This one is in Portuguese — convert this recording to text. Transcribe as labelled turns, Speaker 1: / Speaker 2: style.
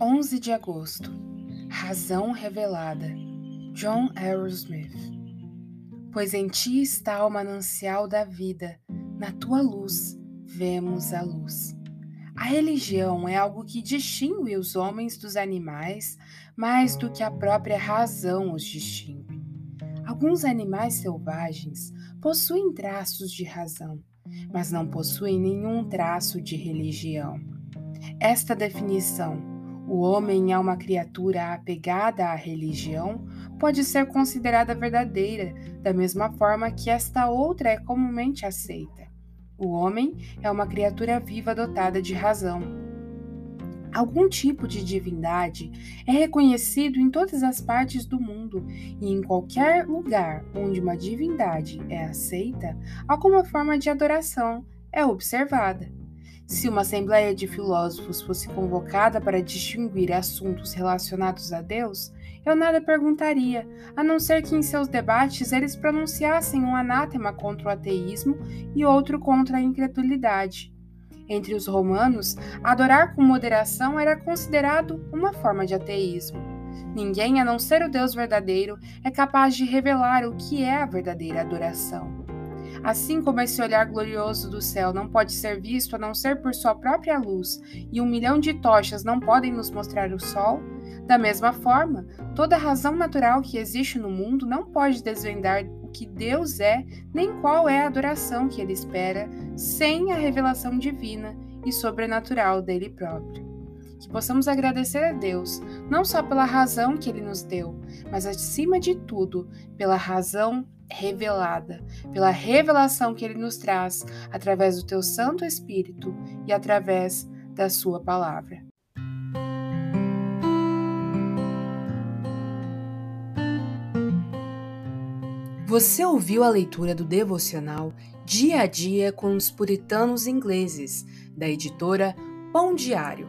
Speaker 1: 11 de agosto Razão Revelada John Aerosmith Pois em ti está o manancial da vida, na tua luz vemos a luz. A religião é algo que distingue os homens dos animais mais do que a própria razão os distingue. Alguns animais selvagens possuem traços de razão, mas não possuem nenhum traço de religião. Esta definição o homem é uma criatura apegada à religião, pode ser considerada verdadeira, da mesma forma que esta outra é comumente aceita. O homem é uma criatura viva dotada de razão. Algum tipo de divindade é reconhecido em todas as partes do mundo e em qualquer lugar onde uma divindade é aceita, alguma forma de adoração é observada. Se uma assembleia de filósofos fosse convocada para distinguir assuntos relacionados a Deus, eu nada perguntaria, a não ser que em seus debates eles pronunciassem um anátema contra o ateísmo e outro contra a incredulidade. Entre os romanos, adorar com moderação era considerado uma forma de ateísmo. Ninguém, a não ser o Deus verdadeiro, é capaz de revelar o que é a verdadeira adoração. Assim como esse olhar glorioso do céu não pode ser visto a não ser por sua própria luz, e um milhão de tochas não podem nos mostrar o sol, da mesma forma, toda razão natural que existe no mundo não pode desvendar o que Deus é, nem qual é a adoração que ele espera, sem a revelação divina e sobrenatural dele próprio que possamos agradecer a Deus, não só pela razão que Ele nos deu, mas acima de tudo, pela razão revelada, pela revelação que ele nos traz através do teu Santo Espírito e através da sua palavra. Você ouviu a leitura do devocional Dia a Dia com os Puritanos Ingleses, da editora Pão Diário,